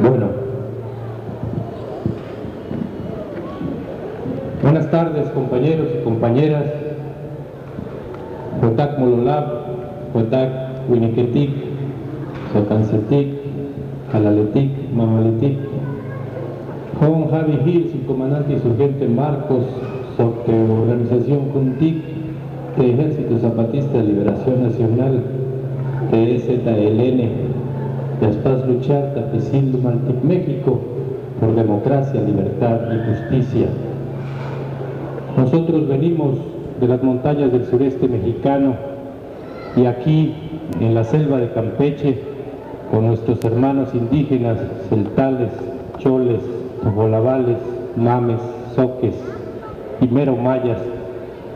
Bueno. Buenas tardes compañeros y compañeras. Huetac Mololab, Huetac Winiketik, Socancetic, Joven Javi Gil, su comandante insurgente Marcos, Organización Juntic, de Ejército Zapatista de Liberación Nacional, TZLN, Después luchar Tapisil Maltic México por democracia, libertad y justicia. Nosotros venimos de las montañas del sureste mexicano y aquí en la selva de Campeche con nuestros hermanos indígenas, celtales, choles, tojolabales, mames, soques y mero mayas,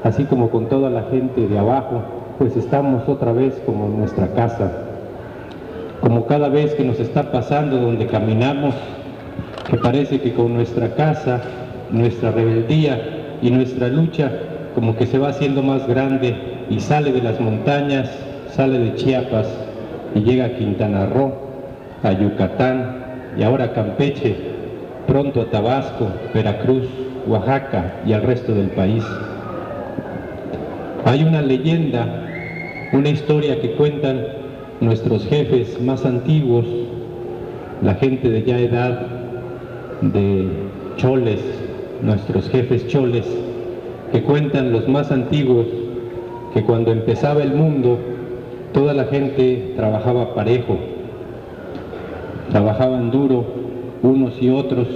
así como con toda la gente de abajo, pues estamos otra vez como en nuestra casa. Como cada vez que nos está pasando donde caminamos, que parece que con nuestra casa, nuestra rebeldía y nuestra lucha como que se va haciendo más grande y sale de las montañas, sale de Chiapas y llega a Quintana Roo, a Yucatán y ahora a Campeche, pronto a Tabasco, Veracruz, Oaxaca y al resto del país. Hay una leyenda, una historia que cuentan nuestros jefes más antiguos, la gente de ya edad de choles, nuestros jefes choles, que cuentan los más antiguos que cuando empezaba el mundo toda la gente trabajaba parejo, trabajaban duro unos y otros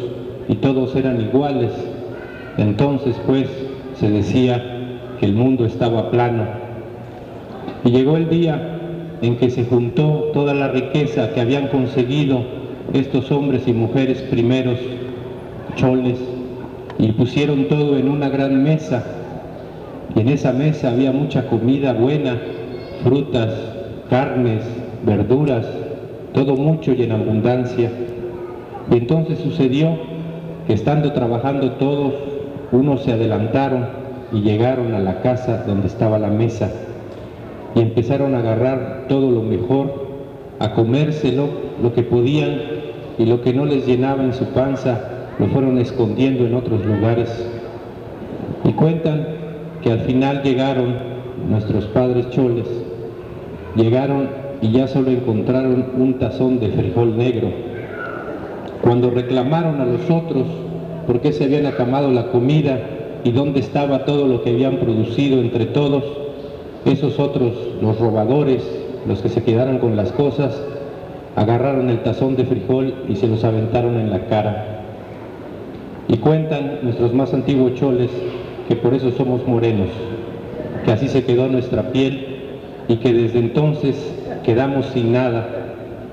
y todos eran iguales. Entonces pues se decía que el mundo estaba plano. Y llegó el día en que se juntó toda la riqueza que habían conseguido estos hombres y mujeres primeros choles y pusieron todo en una gran mesa y en esa mesa había mucha comida buena, frutas, carnes, verduras, todo mucho y en abundancia. Y entonces sucedió que estando trabajando todos, unos se adelantaron y llegaron a la casa donde estaba la mesa y empezaron a agarrar todo lo mejor, a comérselo, lo que podían y lo que no les llenaba en su panza lo fueron escondiendo en otros lugares. Y cuentan que al final llegaron nuestros padres choles, llegaron y ya solo encontraron un tazón de frijol negro. Cuando reclamaron a los otros por qué se habían acamado la comida y dónde estaba todo lo que habían producido entre todos, esos otros, los robadores, los que se quedaron con las cosas, agarraron el tazón de frijol y se los aventaron en la cara. Y cuentan nuestros más antiguos choles que por eso somos morenos, que así se quedó nuestra piel y que desde entonces quedamos sin nada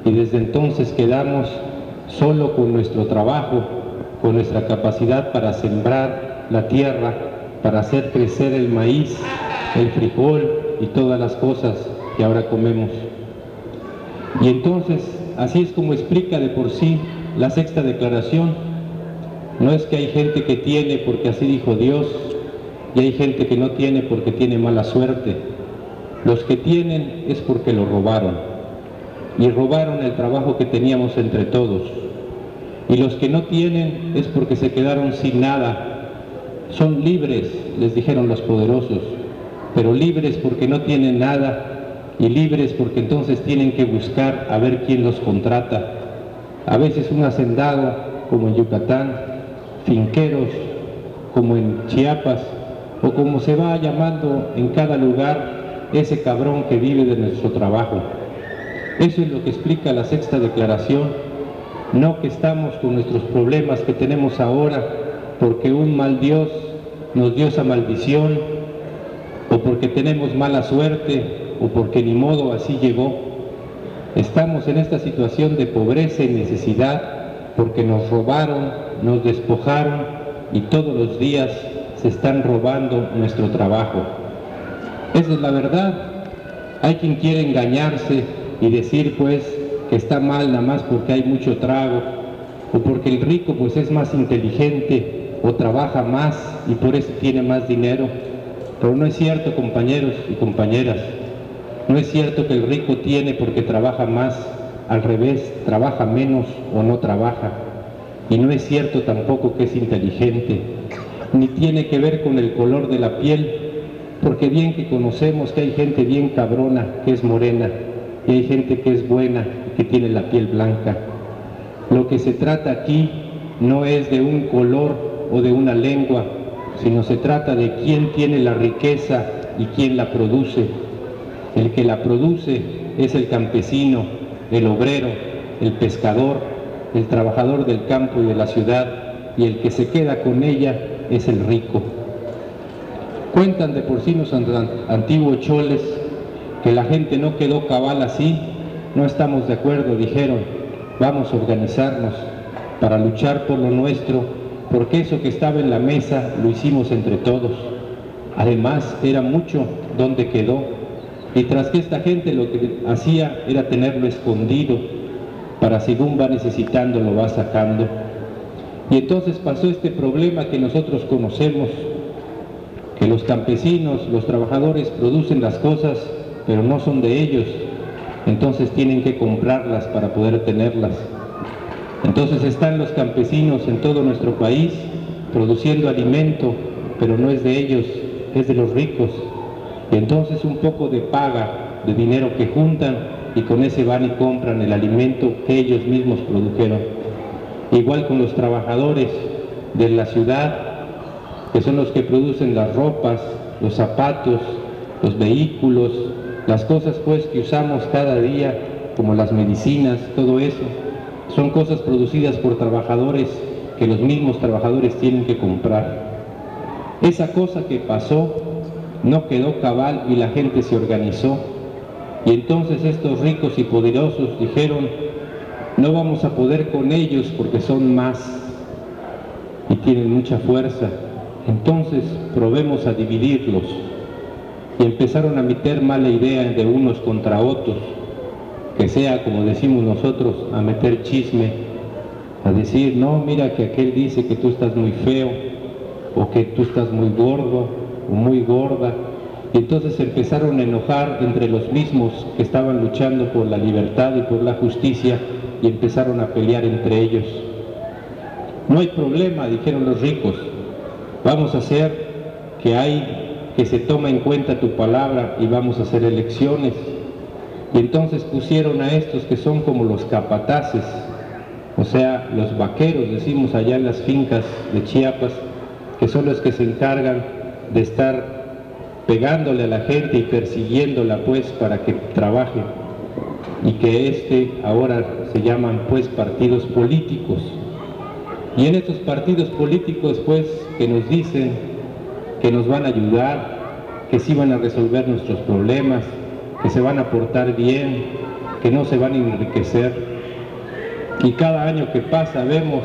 y desde entonces quedamos solo con nuestro trabajo, con nuestra capacidad para sembrar la tierra, para hacer crecer el maíz, el frijol, y todas las cosas que ahora comemos. Y entonces, así es como explica de por sí la sexta declaración. No es que hay gente que tiene porque así dijo Dios, y hay gente que no tiene porque tiene mala suerte. Los que tienen es porque lo robaron, y robaron el trabajo que teníamos entre todos. Y los que no tienen es porque se quedaron sin nada. Son libres, les dijeron los poderosos pero libres porque no tienen nada y libres porque entonces tienen que buscar a ver quién los contrata. A veces un hacendado, como en Yucatán, finqueros, como en Chiapas, o como se va llamando en cada lugar ese cabrón que vive de nuestro trabajo. Eso es lo que explica la sexta declaración, no que estamos con nuestros problemas que tenemos ahora porque un mal Dios nos dio esa maldición o porque tenemos mala suerte, o porque ni modo así llegó. Estamos en esta situación de pobreza y necesidad porque nos robaron, nos despojaron y todos los días se están robando nuestro trabajo. Esa es la verdad. Hay quien quiere engañarse y decir pues que está mal nada más porque hay mucho trago, o porque el rico pues es más inteligente o trabaja más y por eso tiene más dinero. Pero no es cierto, compañeros y compañeras. No es cierto que el rico tiene porque trabaja más, al revés, trabaja menos o no trabaja. Y no es cierto tampoco que es inteligente, ni tiene que ver con el color de la piel, porque bien que conocemos que hay gente bien cabrona, que es morena, y hay gente que es buena, que tiene la piel blanca. Lo que se trata aquí no es de un color o de una lengua, sino se trata de quién tiene la riqueza y quién la produce. El que la produce es el campesino, el obrero, el pescador, el trabajador del campo y de la ciudad, y el que se queda con ella es el rico. Cuentan de porcinos antiguos choles que la gente no quedó cabal así, no estamos de acuerdo, dijeron, vamos a organizarnos para luchar por lo nuestro, porque eso que estaba en la mesa lo hicimos entre todos. Además, era mucho donde quedó, y tras que esta gente lo que hacía era tenerlo escondido, para según va necesitando lo va sacando. Y entonces pasó este problema que nosotros conocemos, que los campesinos, los trabajadores producen las cosas, pero no son de ellos, entonces tienen que comprarlas para poder tenerlas. Entonces están los campesinos en todo nuestro país produciendo alimento, pero no es de ellos, es de los ricos. Y entonces un poco de paga, de dinero que juntan y con ese van y compran el alimento que ellos mismos produjeron. Igual con los trabajadores de la ciudad que son los que producen las ropas, los zapatos, los vehículos, las cosas pues que usamos cada día, como las medicinas, todo eso, son cosas producidas por trabajadores que los mismos trabajadores tienen que comprar. Esa cosa que pasó no quedó cabal y la gente se organizó. Y entonces estos ricos y poderosos dijeron, no vamos a poder con ellos porque son más y tienen mucha fuerza. Entonces probemos a dividirlos. Y empezaron a meter mala idea de unos contra otros, que sea, como decimos nosotros, a meter chisme, a decir, no, mira que aquel dice que tú estás muy feo, o que tú estás muy gordo, o muy gorda. Y entonces empezaron a enojar entre los mismos que estaban luchando por la libertad y por la justicia, y empezaron a pelear entre ellos. No hay problema, dijeron los ricos, Vamos a hacer que hay, que se toma en cuenta tu palabra y vamos a hacer elecciones. Y entonces pusieron a estos que son como los capataces, o sea, los vaqueros, decimos allá en las fincas de Chiapas, que son los que se encargan de estar pegándole a la gente y persiguiéndola pues para que trabaje y que este ahora se llaman pues partidos políticos y en estos partidos políticos, pues, que nos dicen que nos van a ayudar, que sí van a resolver nuestros problemas, que se van a portar bien, que no se van a enriquecer. Y cada año que pasa vemos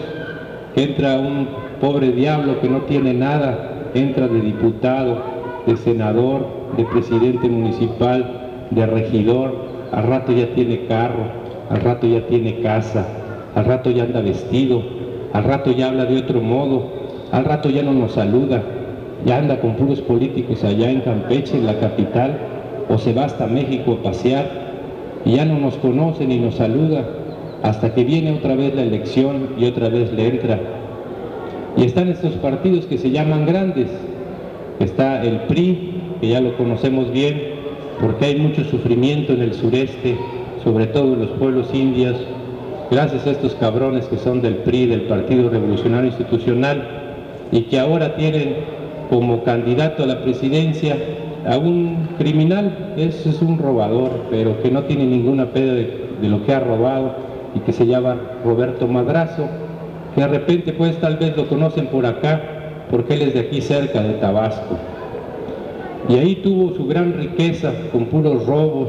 que entra un pobre diablo que no tiene nada, entra de diputado, de senador, de presidente municipal, de regidor, al rato ya tiene carro, al rato ya tiene casa, al rato ya anda vestido, al rato ya habla de otro modo, al rato ya no nos saluda, ya anda con puros políticos allá en Campeche, en la capital, o se va hasta México a pasear, y ya no nos conoce ni nos saluda, hasta que viene otra vez la elección y otra vez le entra. Y están estos partidos que se llaman grandes. Está el PRI, que ya lo conocemos bien, porque hay mucho sufrimiento en el sureste, sobre todo en los pueblos indios, gracias a estos cabrones que son del PRI, del Partido Revolucionario Institucional, y que ahora tienen como candidato a la presidencia a un criminal, es un robador, pero que no tiene ninguna pena de, lo que ha robado y que se llama Roberto Madrazo, que de repente pues tal vez lo conocen por acá porque él es de aquí cerca de Tabasco. Y ahí tuvo su gran riqueza con puros robos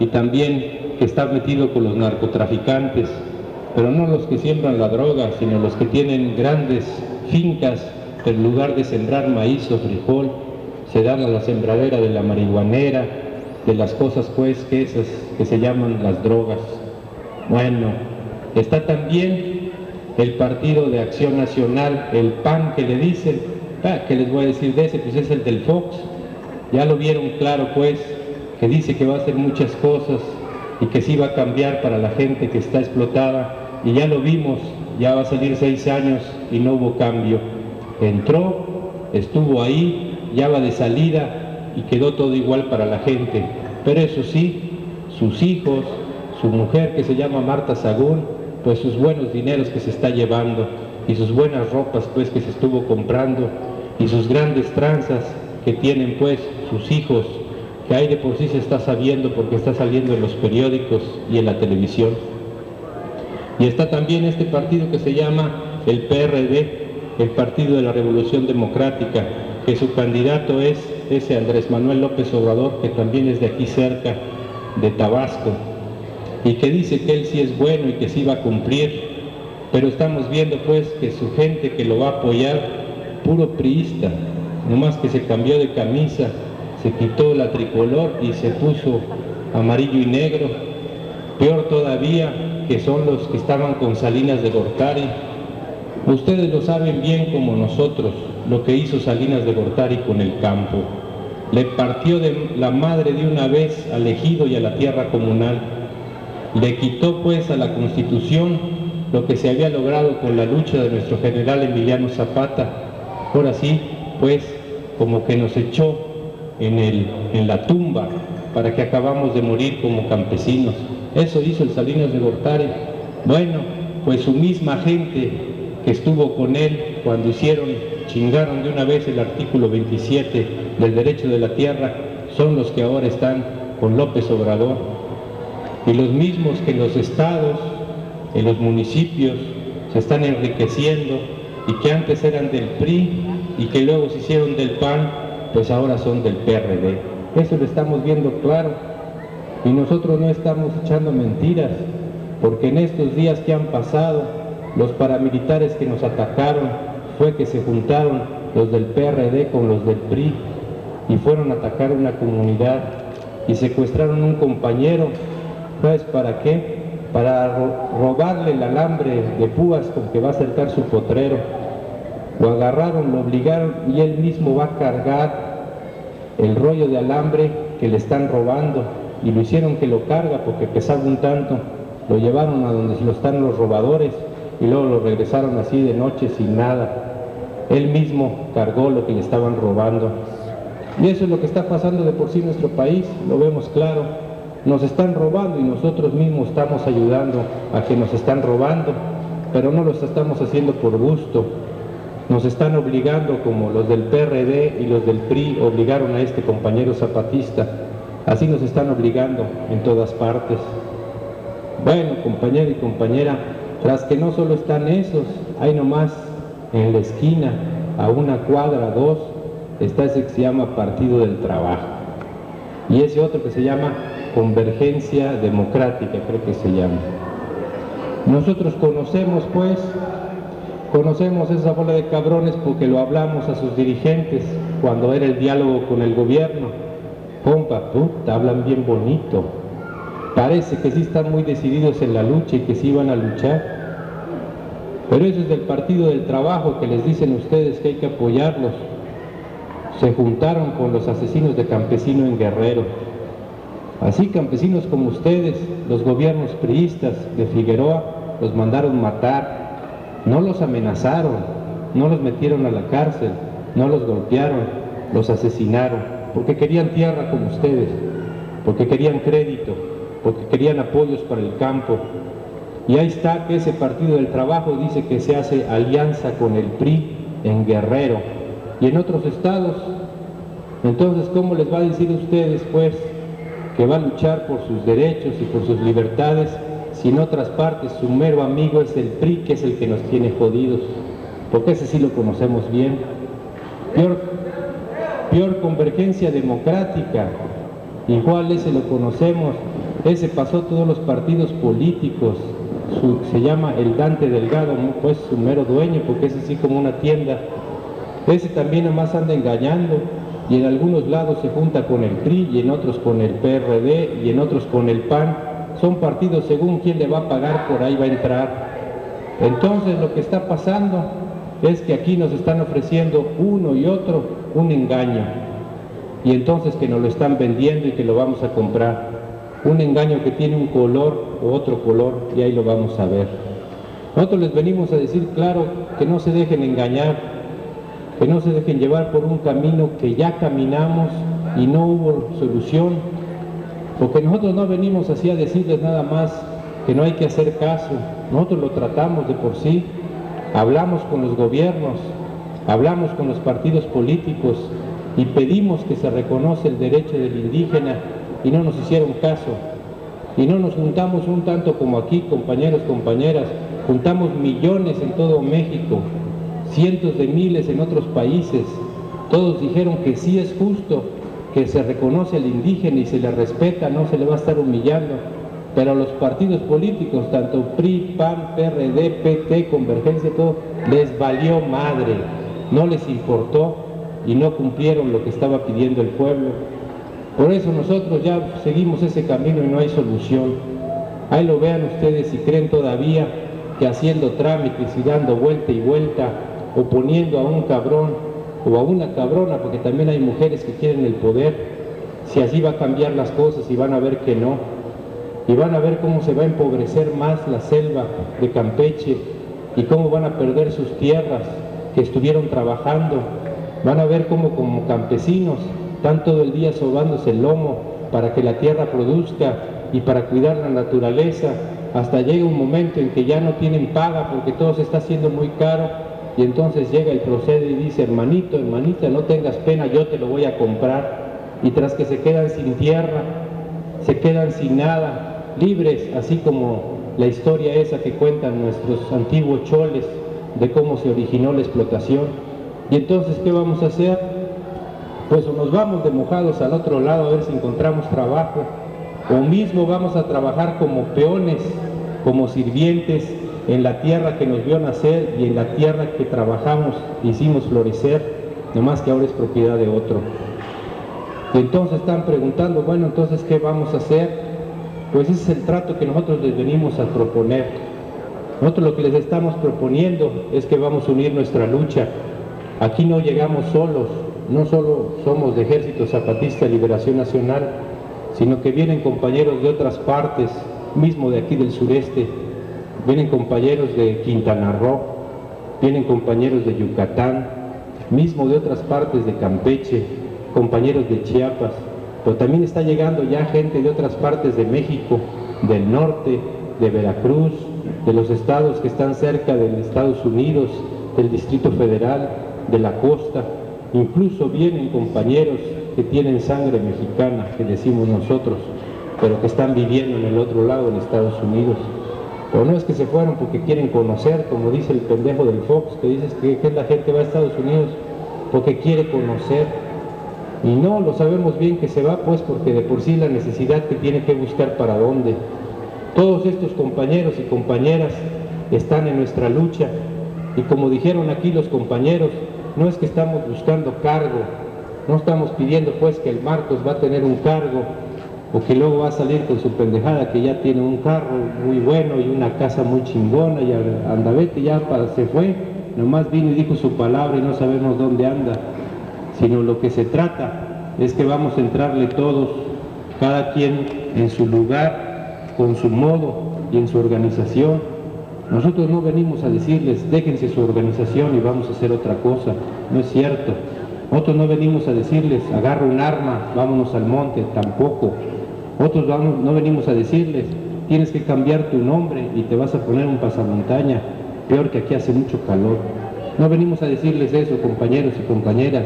y también que está metido con los narcotraficantes pero no los que siembran la droga, sino los que tienen grandes fincas, en lugar de sembrar maíz o frijol, se dan a la sembradera de la marihuanera, de las cosas pues que esas que se llaman las drogas. Bueno, está también el Partido de Acción Nacional, el PAN que le dicen, ah, ¿qué les voy a decir de ese? Pues es el del Fox. Ya lo vieron claro pues, que dice que va a hacer muchas cosas y que sí va a cambiar para la gente que está explotada. Y ya lo vimos, ya va a salir seis años y no hubo cambio. Entró, estuvo ahí, ya va de salida y quedó todo igual para la gente. Pero eso sí, sus hijos, su mujer que se llama Marta Sagún, pues sus buenos dineros que se está llevando y sus buenas ropas pues que se estuvo comprando y sus grandes tranzas que tienen pues sus hijos, que ahí de por sí se está sabiendo porque está saliendo en los periódicos y en la televisión. Y está también este partido que se llama el PRD, el Partido de la Revolución Democrática, que su candidato es ese Andrés Manuel López Obrador, que también es de aquí cerca, de Tabasco, y que dice que él sí es bueno y que sí va a cumplir, pero estamos viendo pues que su gente que lo va a apoyar, puro priista, nomás que se cambió de camisa, se quitó la tricolor y se puso amarillo y negro, peor todavía que son los que estaban con Salinas de Gortari, Ustedes lo saben bien como nosotros, lo que hizo Salinas de Gortari con el campo. Le partió de la madre de una vez al ejido y a la tierra comunal. Le quitó pues a la Constitución lo que se había logrado con la lucha de nuestro general Emiliano Zapata. Ahora sí, pues como que nos echó en, en la tumba para que acabamos de morir como campesinos. Eso hizo el Salinas de Gortari. Bueno, pues su misma gente que estuvo con él cuando hicieron, chingaron de una vez el artículo 27 del derecho de la tierra, son los que ahora están con López Obrador. Y los mismos que en los estados, en los municipios, se están enriqueciendo y que antes eran del PRI y que luego se hicieron del PAN, pues ahora son del PRD. Eso lo estamos viendo claro. Y nosotros no estamos echando mentiras, porque en estos días que han pasado, los paramilitares que nos atacaron fue que se juntaron los del PRD con los del PRI y fueron a atacar una comunidad y secuestraron un compañero. ¿Sabes para qué? Para robarle el alambre de púas con que va a acercar su potrero. Lo agarraron, lo obligaron y él mismo va a cargar el rollo de alambre que le están robando y lo hicieron que lo carga porque pesaba un tanto. Lo llevaron a donde lo están los robadores y luego lo regresaron así de noche sin nada. Él mismo cargó lo que le estaban robando. Y eso es lo que está pasando de por sí en nuestro país, lo vemos claro. Nos están robando y nosotros mismos estamos ayudando a que nos están robando, pero no lo estamos haciendo por gusto. Nos están obligando, como los del PRD y los del PRI obligaron a este compañero zapatista. Así nos están obligando en todas partes. Bueno, compañero y compañera, tras que no solo están esos, hay nomás en la esquina, a una cuadra, dos, está ese que se llama Partido del Trabajo. Y ese otro que se llama Convergencia Democrática, creo que se llama. Nosotros conocemos pues, conocemos esa bola de cabrones porque lo hablamos a sus dirigentes cuando era el diálogo con el gobierno. Compa, puta, hablan bien bonito. Parece que sí están muy decididos en la lucha y que sí van a luchar. Pero eso es del Partido del Trabajo que les dicen ustedes que hay que apoyarlos. Se juntaron con los asesinos de campesino en Guerrero. Así campesinos como ustedes, los gobiernos priistas de Figueroa, los mandaron matar. No los amenazaron, no los metieron a la cárcel, no los golpearon, los asesinaron, porque querían tierra como ustedes, porque querían crédito, porque querían apoyos para el campo, y ahí está que ese Partido del Trabajo dice que se hace alianza con el PRI en Guerrero y en otros estados. Entonces, ¿cómo les va a decir a ustedes, pues, que va a luchar por sus derechos y por sus libertades si en otras partes su mero amigo es el PRI, que es el que nos tiene jodidos? Porque ese sí lo conocemos bien. Peor, peor convergencia democrática, igual ese lo conocemos, ese pasó todos los partidos políticos, se llama el Dante Delgado, pues su mero dueño, porque es así como una tienda. Ese también nomás anda engañando y en algunos lados se junta con el PRI y en otros con el PRD y en otros con el PAN. Son partidos según quién le va a pagar, por ahí va a entrar. Entonces lo que está pasando es que aquí nos están ofreciendo uno y otro un engaño. Y entonces que nos lo están vendiendo y que lo vamos a comprar. Un engaño que tiene un color o otro color y ahí lo vamos a ver. Nosotros les venimos a decir, claro, que no se dejen engañar, que no se dejen llevar por un camino que ya caminamos y no hubo solución, porque nosotros no venimos así a decirles nada más que no hay que hacer caso, nosotros lo tratamos de por sí, hablamos con los gobiernos, hablamos con los partidos políticos y pedimos que se reconoce el derecho del indígena y no nos hicieron caso. Y no nos juntamos un tanto como aquí, compañeros, compañeras, juntamos millones en todo México, cientos de miles en otros países. Todos dijeron que sí es justo, que se reconoce al indígena y se le respeta, no se le va a estar humillando. Pero los partidos políticos, tanto PRI, PAN, PRD, PT, Convergencia, todo, les valió madre, no les importó y no cumplieron lo que estaba pidiendo el pueblo. Por eso nosotros ya seguimos ese camino y no hay solución. Ahí lo vean ustedes si creen todavía que haciendo trámites y dando vuelta y vuelta o poniendo a un cabrón o a una cabrona, porque también hay mujeres que quieren el poder, si así va a cambiar las cosas y van a ver que no y van a ver cómo se va a empobrecer más la selva de Campeche y cómo van a perder sus tierras que estuvieron trabajando. Van a ver cómo como campesinos están todo el día sobándose el lomo para que la tierra produzca y para cuidar la naturaleza. Hasta llega un momento en que ya no tienen paga porque todo se está haciendo muy caro y entonces llega el procede y dice, hermanito, hermanita, no tengas pena, yo te lo voy a comprar. Y tras que se quedan sin tierra, se quedan sin nada, libres, así como la historia esa que cuentan nuestros antiguos choles de cómo se originó la explotación. Y entonces, ¿qué vamos a hacer? Pues o nos vamos de mojados al otro lado a ver si encontramos trabajo, o mismo vamos a trabajar como peones, como sirvientes en la tierra que nos vio nacer y en la tierra que trabajamos, hicimos florecer, nomás que ahora es propiedad de otro. Y entonces están preguntando, bueno, entonces, ¿qué vamos a hacer? Pues ese es el trato que nosotros les venimos a proponer. Nosotros lo que les estamos proponiendo es que vamos a unir nuestra lucha. Aquí no llegamos solos, no solo somos de Ejército Zapatista de Liberación Nacional, sino que vienen compañeros de otras partes, mismo de aquí del sureste, vienen compañeros de Quintana Roo, vienen compañeros de Yucatán, mismo de otras partes de Campeche, compañeros de Chiapas, pero también está llegando ya gente de otras partes de México, del norte, de Veracruz, de los estados que están cerca de Estados Unidos, del Distrito Federal, de la costa, incluso vienen compañeros que tienen sangre mexicana, que decimos nosotros, pero que están viviendo en el otro lado, en Estados Unidos. Pero no es que se fueron porque quieren conocer, como dice el pendejo del Fox, que dices que, que la gente va a Estados Unidos porque quiere conocer, y no, lo sabemos bien que se va pues porque de por sí la necesidad que tiene que buscar para dónde. Todos estos compañeros y compañeras están en nuestra lucha y como dijeron aquí los compañeros, no es que estamos buscando cargo, no estamos pidiendo pues que el Marcos va a tener un cargo o que luego va a salir con su pendejada que ya tiene un carro muy bueno y una casa muy chingona y andavete ya para, se fue, nomás vino y dijo su palabra y no sabemos dónde anda sino lo que se trata es que vamos a entrarle todos, cada quien en su lugar, con su modo y en su organización. Nosotros no venimos a decirles, déjense su organización y vamos a hacer otra cosa, no es cierto. Nosotros no venimos a decirles, agarra un arma, vámonos al monte, tampoco. Otros no venimos a decirles, tienes que cambiar tu nombre y te vas a poner un pasamontaña, peor que aquí hace mucho calor. No venimos a decirles eso, compañeros y compañeras.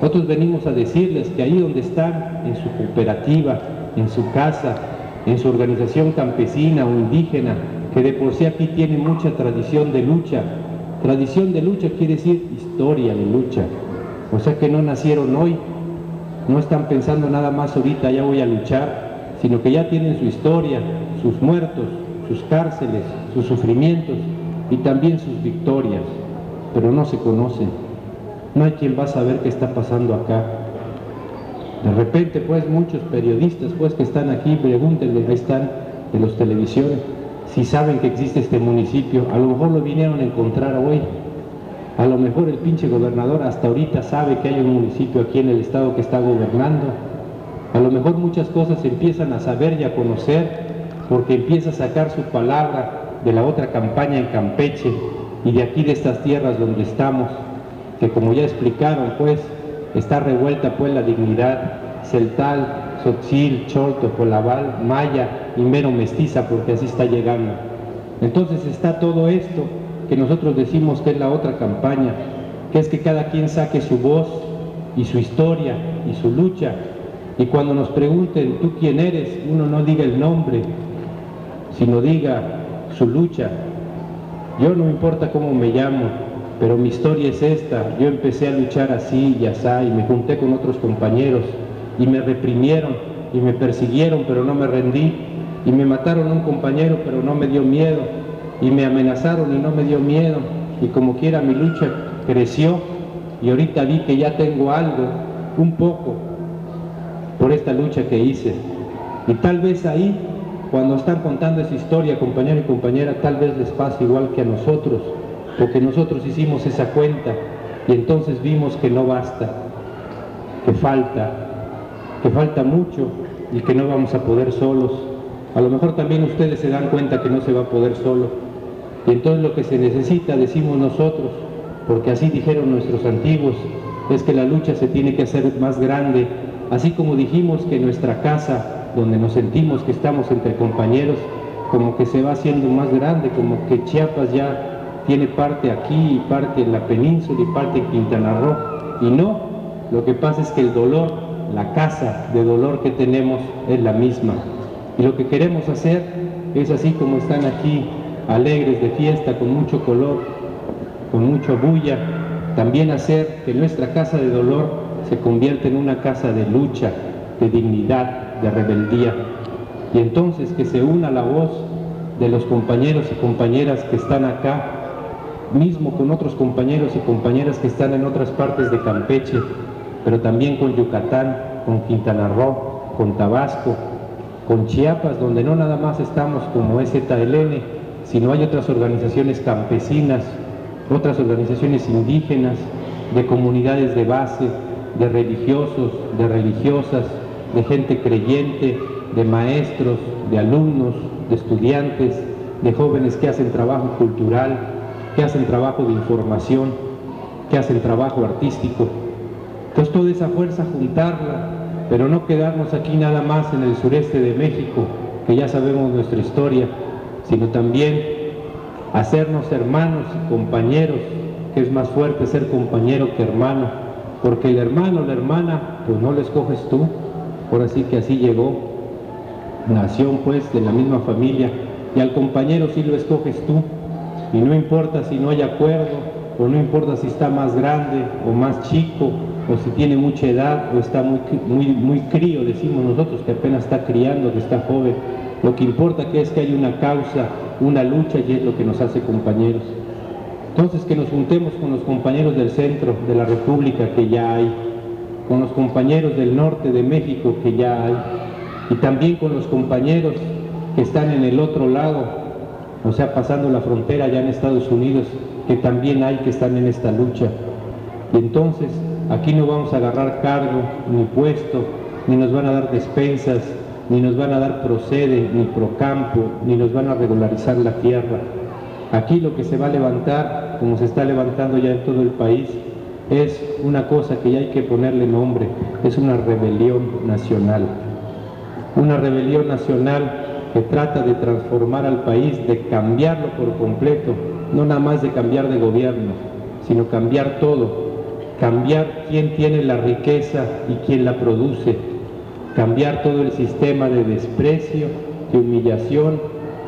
Nosotros venimos a decirles que ahí donde están, en su cooperativa, en su casa, en su organización campesina o indígena, que de por sí aquí tiene mucha tradición de lucha. Tradición de lucha quiere decir historia de lucha. O sea que no nacieron hoy, no están pensando nada más ahorita, ya voy a luchar, sino que ya tienen su historia, sus muertos, sus cárceles, sus sufrimientos y también sus victorias, pero no se conocen no hay quien va a saber qué está pasando acá. De repente, pues, muchos periodistas, pues, que están aquí, pregúntenle, ahí están, de los televisiones, si saben que existe este municipio, a lo mejor lo vinieron a encontrar hoy. A lo mejor el pinche gobernador hasta ahorita sabe que hay un municipio aquí en el estado que está gobernando. A lo mejor muchas cosas empiezan a saber y a conocer porque empieza a sacar su palabra de la otra campaña en Campeche y de aquí de estas tierras donde estamos, que como ya explicaron, pues está revuelta pues la dignidad celtal, sotzil, cholto, colabal, maya y mero mestiza, porque así está llegando. Entonces está todo esto que nosotros decimos que es la otra campaña, que es que cada quien saque su voz y su historia y su lucha. Y cuando nos pregunten, ¿tú quién eres? Uno no diga el nombre, sino diga su lucha. Yo no importa cómo me llamo, pero mi historia es esta. Yo empecé a luchar así y así y me junté con otros compañeros y me reprimieron y me persiguieron, pero no me rendí y me mataron un compañero, pero no me dio miedo y me amenazaron y no me dio miedo y como quiera mi lucha creció y ahorita vi que ya tengo algo, un poco, por esta lucha que hice. Y tal vez ahí, cuando están contando esa historia, compañero y compañera, tal vez les pase igual que a nosotros, porque nosotros hicimos esa cuenta y entonces vimos que no basta, que falta, que falta mucho y que no vamos a poder solos. A lo mejor también ustedes se dan cuenta que no se va a poder solo. Y entonces lo que se necesita, decimos nosotros, porque así dijeron nuestros antiguos, es que la lucha se tiene que hacer más grande, así como dijimos que nuestra casa, donde nos sentimos que estamos entre compañeros, como que se va haciendo más grande, como que Chiapas ya tiene parte aquí y parte en la península y parte en Quintana Roo. Y no, lo que pasa es que el dolor, la casa de dolor que tenemos es la misma. Y lo que queremos hacer es así como están aquí, alegres de fiesta, con mucho color, con mucha bulla, también hacer que nuestra casa de dolor se convierta en una casa de lucha, de dignidad, de rebeldía. Y entonces que se una la voz de los compañeros y compañeras que están acá mismo con otros compañeros y compañeras que están en otras partes de Campeche, pero también con Yucatán, con Quintana Roo, con Tabasco, con Chiapas, donde no nada más estamos como STLN, sino hay otras organizaciones campesinas, otras organizaciones indígenas, de comunidades de base, de religiosos, de religiosas, de gente creyente, de maestros, de alumnos, de estudiantes, de jóvenes que hacen trabajo cultural, que hacen trabajo de información, que hacen trabajo artístico. Entonces toda esa fuerza juntarla, pero no quedarnos aquí nada más en el sureste de México, que ya sabemos nuestra historia, sino también hacernos hermanos y compañeros, que es más fuerte ser compañero que hermano, porque el hermano, la hermana, pues no lo escoges tú, por así que así llegó, nació pues de la misma familia, y al compañero sí lo escoges tú, y no importa si no hay acuerdo, o no importa si está más grande o más chico, o si tiene mucha edad o está muy, muy, muy crío, decimos nosotros que apenas está criando, que está joven. Lo que importa que es que hay una causa, una lucha y es lo que nos hace compañeros. Entonces que nos juntemos con los compañeros del centro de la República que ya hay, con los compañeros del norte de México que ya hay, y también con los compañeros que están en el otro lado, o sea, pasando la frontera ya en Estados Unidos, que también hay que estar en esta lucha. Y entonces, aquí no vamos a agarrar cargo, ni puesto, ni nos van a dar despensas, ni nos van a dar procede, ni procampo, ni nos van a regularizar la tierra. Aquí lo que se va a levantar, como se está levantando ya en todo el país, es una cosa que ya hay que ponerle nombre, es una rebelión nacional. Una rebelión nacional que trata de transformar al país, de cambiarlo por completo, no nada más de cambiar de gobierno, sino cambiar todo, cambiar quién tiene la riqueza y quién la produce, cambiar todo el sistema de desprecio, de humillación,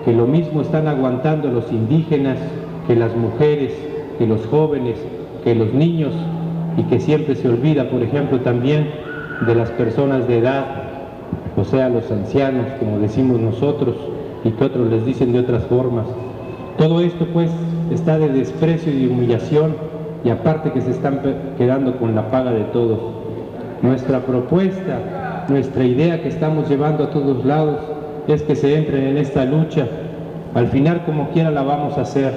que lo mismo están aguantando los indígenas, que las mujeres, que los jóvenes, que los niños, y que siempre se olvida, por ejemplo, también de las personas de edad, o sea, los ancianos, como decimos nosotros, y que otros les dicen de otras formas. Todo esto pues está de desprecio y de humillación y aparte que se están quedando con la paga de todos. Nuestra propuesta, nuestra idea que estamos llevando a todos lados es que se entren en esta lucha Al final como quiera la vamos a hacer,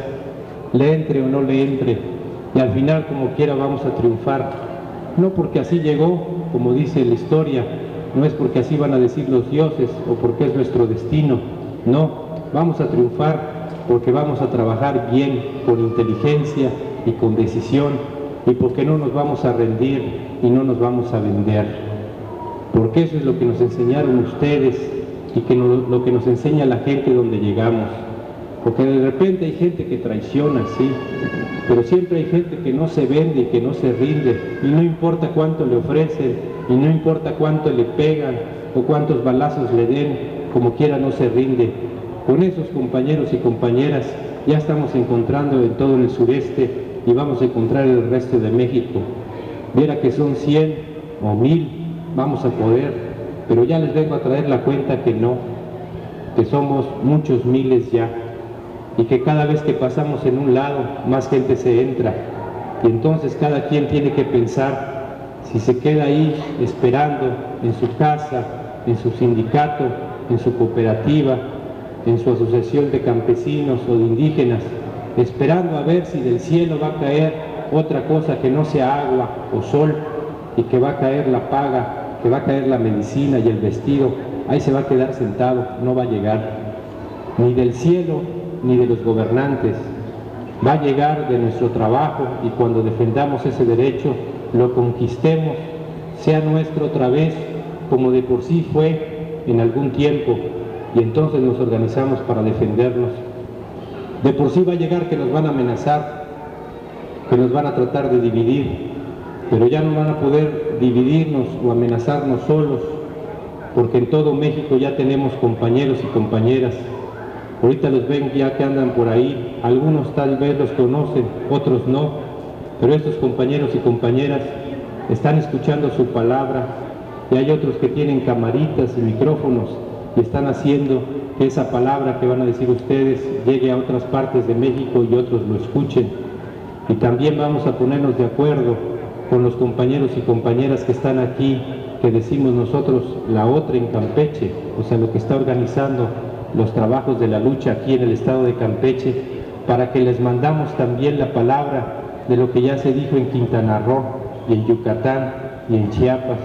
le entre o no le entre, y al final como quiera vamos a triunfar. No porque así llegó, como dice la historia, no es porque así van a decir los dioses o porque es nuestro destino, no, vamos a triunfar porque vamos a trabajar bien, con inteligencia y con decisión, y porque no nos vamos a rendir y no nos vamos a vender. Porque eso es lo que nos enseñaron ustedes y que lo que nos enseña la gente donde llegamos. Porque de repente hay gente que traiciona, sí, pero siempre hay gente que no se vende y que no se rinde, y no importa cuánto le ofrecen, y no importa cuánto le pegan o cuántos balazos le den, como quiera no se rinde. Con esos compañeros y compañeras ya estamos encontrando en todo el sureste y vamos a encontrar en el resto de México. Viera que son 100 o 1000, vamos a poder, pero ya les vengo a traer la cuenta que no, que somos muchos miles ya y que cada vez que pasamos en un lado, más gente se entra. Y entonces cada quien tiene que pensar si se queda ahí esperando en su casa, en su sindicato, en su cooperativa, en su asociación de campesinos o de indígenas, esperando a ver si del cielo va a caer otra cosa que no sea agua o sol y que va a caer la paga, que va a caer la medicina y el vestido, ahí se va a quedar sentado, no va a llegar. Ni del cielo ni de los gobernantes. Va a llegar de nuestro trabajo y cuando defendamos ese derecho, lo conquistemos, sea nuestro otra vez, como de por sí fue en algún tiempo, y entonces nos organizamos para defendernos. De por sí va a llegar que nos van a amenazar, que nos van a tratar de dividir, pero ya no van a poder dividirnos o amenazarnos solos, porque en todo México ya tenemos compañeros y compañeras. Ahorita los ven ya que andan por ahí, algunos tal vez los conocen, otros no, pero estos compañeros y compañeras están escuchando su palabra y hay otros que tienen camaritas y micrófonos y están haciendo que esa palabra que van a decir ustedes llegue a otras partes de México y otros lo escuchen. Y también vamos a ponernos de acuerdo con los compañeros y compañeras que están aquí, que decimos nosotros la otra en Campeche, o sea, lo que está organizando los trabajos de la lucha aquí en el estado de Campeche, para que les mandamos también la palabra de lo que ya se dijo en Quintana Roo y en Yucatán y en Chiapas,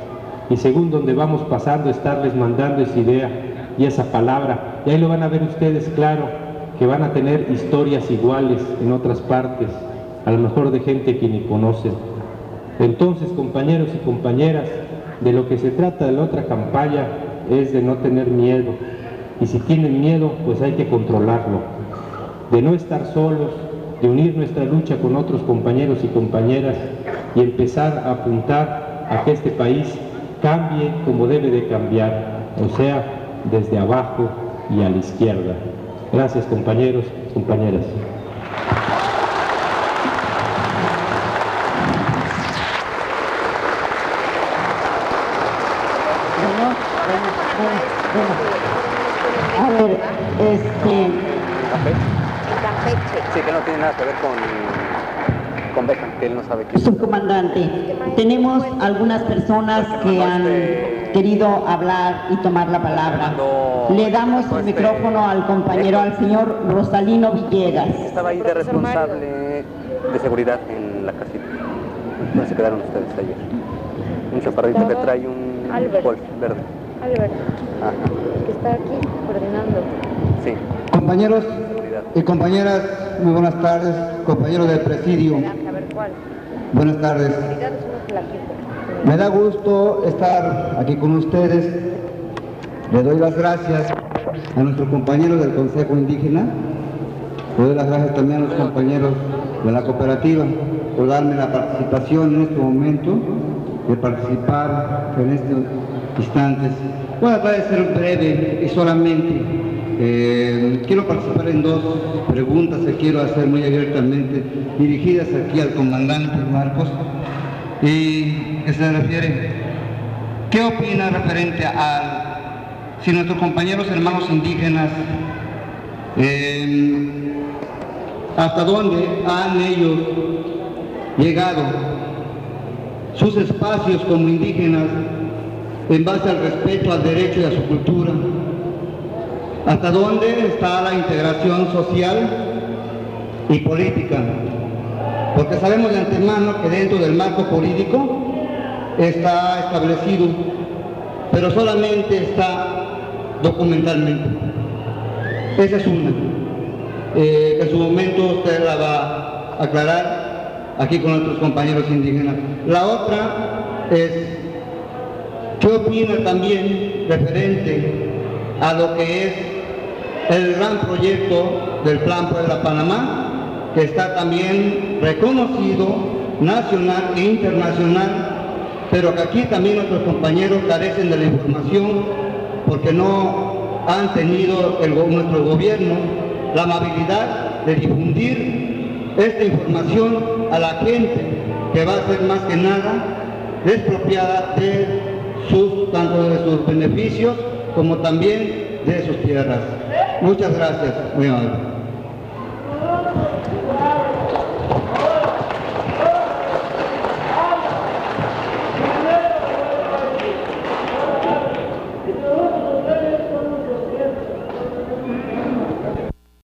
y según donde vamos pasando estarles mandando esa idea y esa palabra, y ahí lo van a ver ustedes claro, que van a tener historias iguales en otras partes, a lo mejor de gente que ni conocen. Entonces, compañeros y compañeras, de lo que se trata de la otra campaña es de no tener miedo, y si tienen miedo, pues hay que controlarlo. De no estar solos, de unir nuestra lucha con otros compañeros y compañeras y empezar a apuntar a que este país cambie como debe de cambiar, o sea, desde abajo y a la izquierda. Gracias compañeros, compañeras. Este... Sí, que no tiene nada que ver con, con Beckham, que él no sabe quién Subcomandante, tenemos algunas personas que han querido hablar y tomar la palabra. Le damos el micrófono al compañero, al señor Rosalino Villegas. Estaba ahí de responsable de seguridad en la casita. ¿Dónde se quedaron ustedes ayer? Un chaparrito que trae un golf verde. Albert, que está aquí coordinando. Sí. Compañeros y compañeras, muy buenas tardes, compañeros del presidio. A ver cuál. Buenas tardes. Me da gusto estar aquí con ustedes. Le doy las gracias a nuestros compañeros del Consejo Indígena. Le doy las gracias también a los compañeros de la cooperativa por darme la participación en este momento, de participar en estos instantes. Voy a tratar de ser breve y solamente eh, quiero participar en dos preguntas que quiero hacer muy abiertamente, dirigidas aquí al comandante Marcos, y que se refiere, ¿qué opina referente a si nuestros compañeros hermanos indígenas, eh, hasta dónde han ellos llegado sus espacios como indígenas en base al respeto al derecho y a su cultura? ¿Hasta dónde está la integración social y política? Porque sabemos de antemano que dentro del marco jurídico está establecido, pero solamente está documentalmente. Esa es una, eh, que en su momento usted la va a aclarar aquí con nuestros compañeros indígenas. La otra es, ¿qué opina también referente a lo que es el gran proyecto del Plan Puebla Panamá, que está también reconocido nacional e internacional, pero que aquí también nuestros compañeros carecen de la información porque no han tenido nuestro gobierno la amabilidad de difundir esta información a la gente que va a ser más que nada despropiada de sus, tanto de sus beneficios como también de sus tierras. Muchas gracias, muy amable.